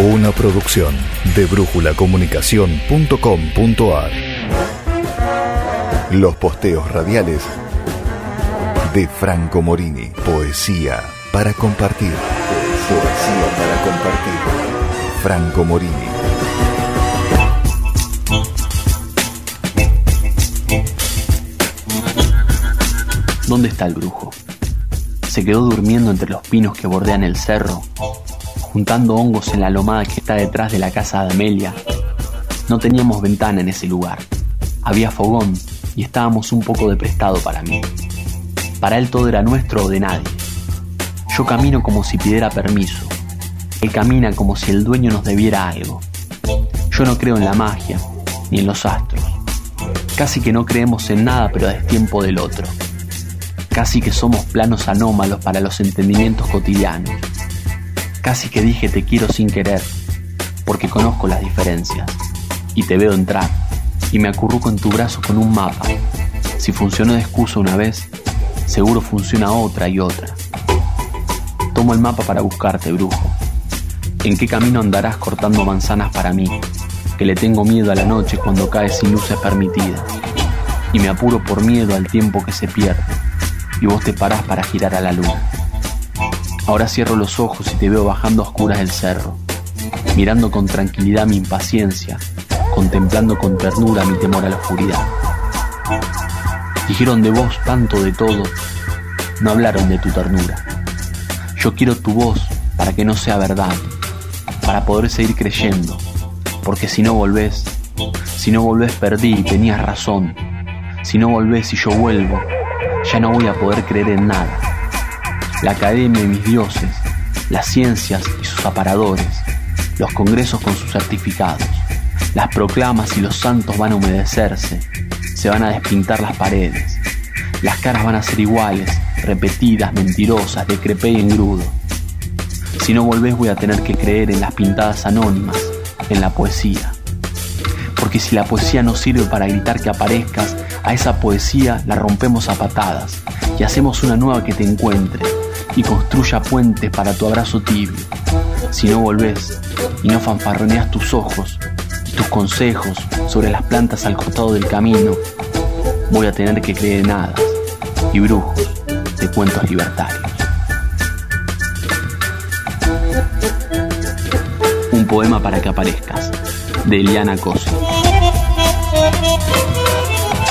Una producción de brújulacomunicación.com.ar. Los posteos radiales de Franco Morini. Poesía para compartir. Poesía para compartir. Franco Morini. ¿Dónde está el brujo? Se quedó durmiendo entre los pinos que bordean el cerro, juntando hongos en la lomada que está detrás de la casa de Amelia. No teníamos ventana en ese lugar. Había fogón y estábamos un poco de prestado para mí. Para él todo era nuestro o de nadie. Yo camino como si pidiera permiso. Él camina como si el dueño nos debiera algo. Yo no creo en la magia, ni en los astros. Casi que no creemos en nada, pero a destiempo del otro. Casi que somos planos anómalos para los entendimientos cotidianos. Casi que dije te quiero sin querer, porque conozco las diferencias. Y te veo entrar, y me acurruco en tu brazo con un mapa. Si funcionó de excusa una vez, seguro funciona otra y otra. Tomo el mapa para buscarte, brujo. ¿En qué camino andarás cortando manzanas para mí? Que le tengo miedo a la noche cuando cae sin luces permitidas. Y me apuro por miedo al tiempo que se pierde y vos te parás para girar a la luna. Ahora cierro los ojos y te veo bajando a oscuras el cerro, mirando con tranquilidad mi impaciencia, contemplando con ternura mi temor a la oscuridad. Dijeron de vos tanto de todo, no hablaron de tu ternura. Yo quiero tu voz para que no sea verdad, para poder seguir creyendo, porque si no volvés, si no volvés perdí y tenías razón, si no volvés y yo vuelvo, ya no voy a poder creer en nada. La academia y mis dioses, las ciencias y sus aparadores, los congresos con sus certificados, las proclamas y los santos van a humedecerse, se van a despintar las paredes, las caras van a ser iguales, repetidas, mentirosas, de crepé y engrudo. Si no volvés voy a tener que creer en las pintadas anónimas, en la poesía. Porque si la poesía no sirve para gritar que aparezcas, a esa poesía la rompemos a patadas y hacemos una nueva que te encuentre y construya puentes para tu abrazo tibio. Si no volvés y no fanfarroneas tus ojos y tus consejos sobre las plantas al costado del camino, voy a tener que creer en hadas y brujos de cuentos libertarios. Un poema para que aparezcas, de Eliana Cosi.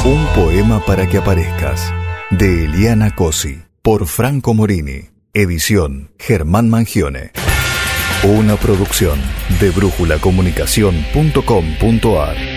Un poema para que aparezcas, de Eliana Cosi, por Franco Morini, edición Germán Mangione. Una producción de brújulacomunicación.com.ar.